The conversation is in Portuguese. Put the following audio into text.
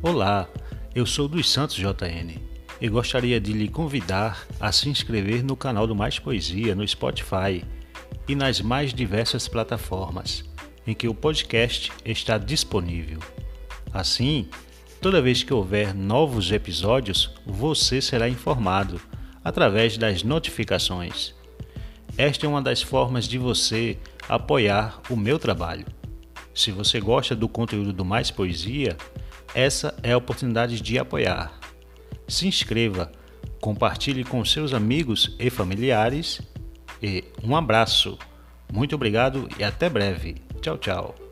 Olá, eu sou dos Santos JN e gostaria de lhe convidar a se inscrever no canal do Mais Poesia no Spotify e nas mais diversas plataformas em que o podcast está disponível. Assim, toda vez que houver novos episódios, você será informado através das notificações. Esta é uma das formas de você apoiar o meu trabalho. Se você gosta do conteúdo do Mais Poesia, essa é a oportunidade de apoiar. Se inscreva, compartilhe com seus amigos e familiares e um abraço. Muito obrigado e até breve. Tchau, tchau.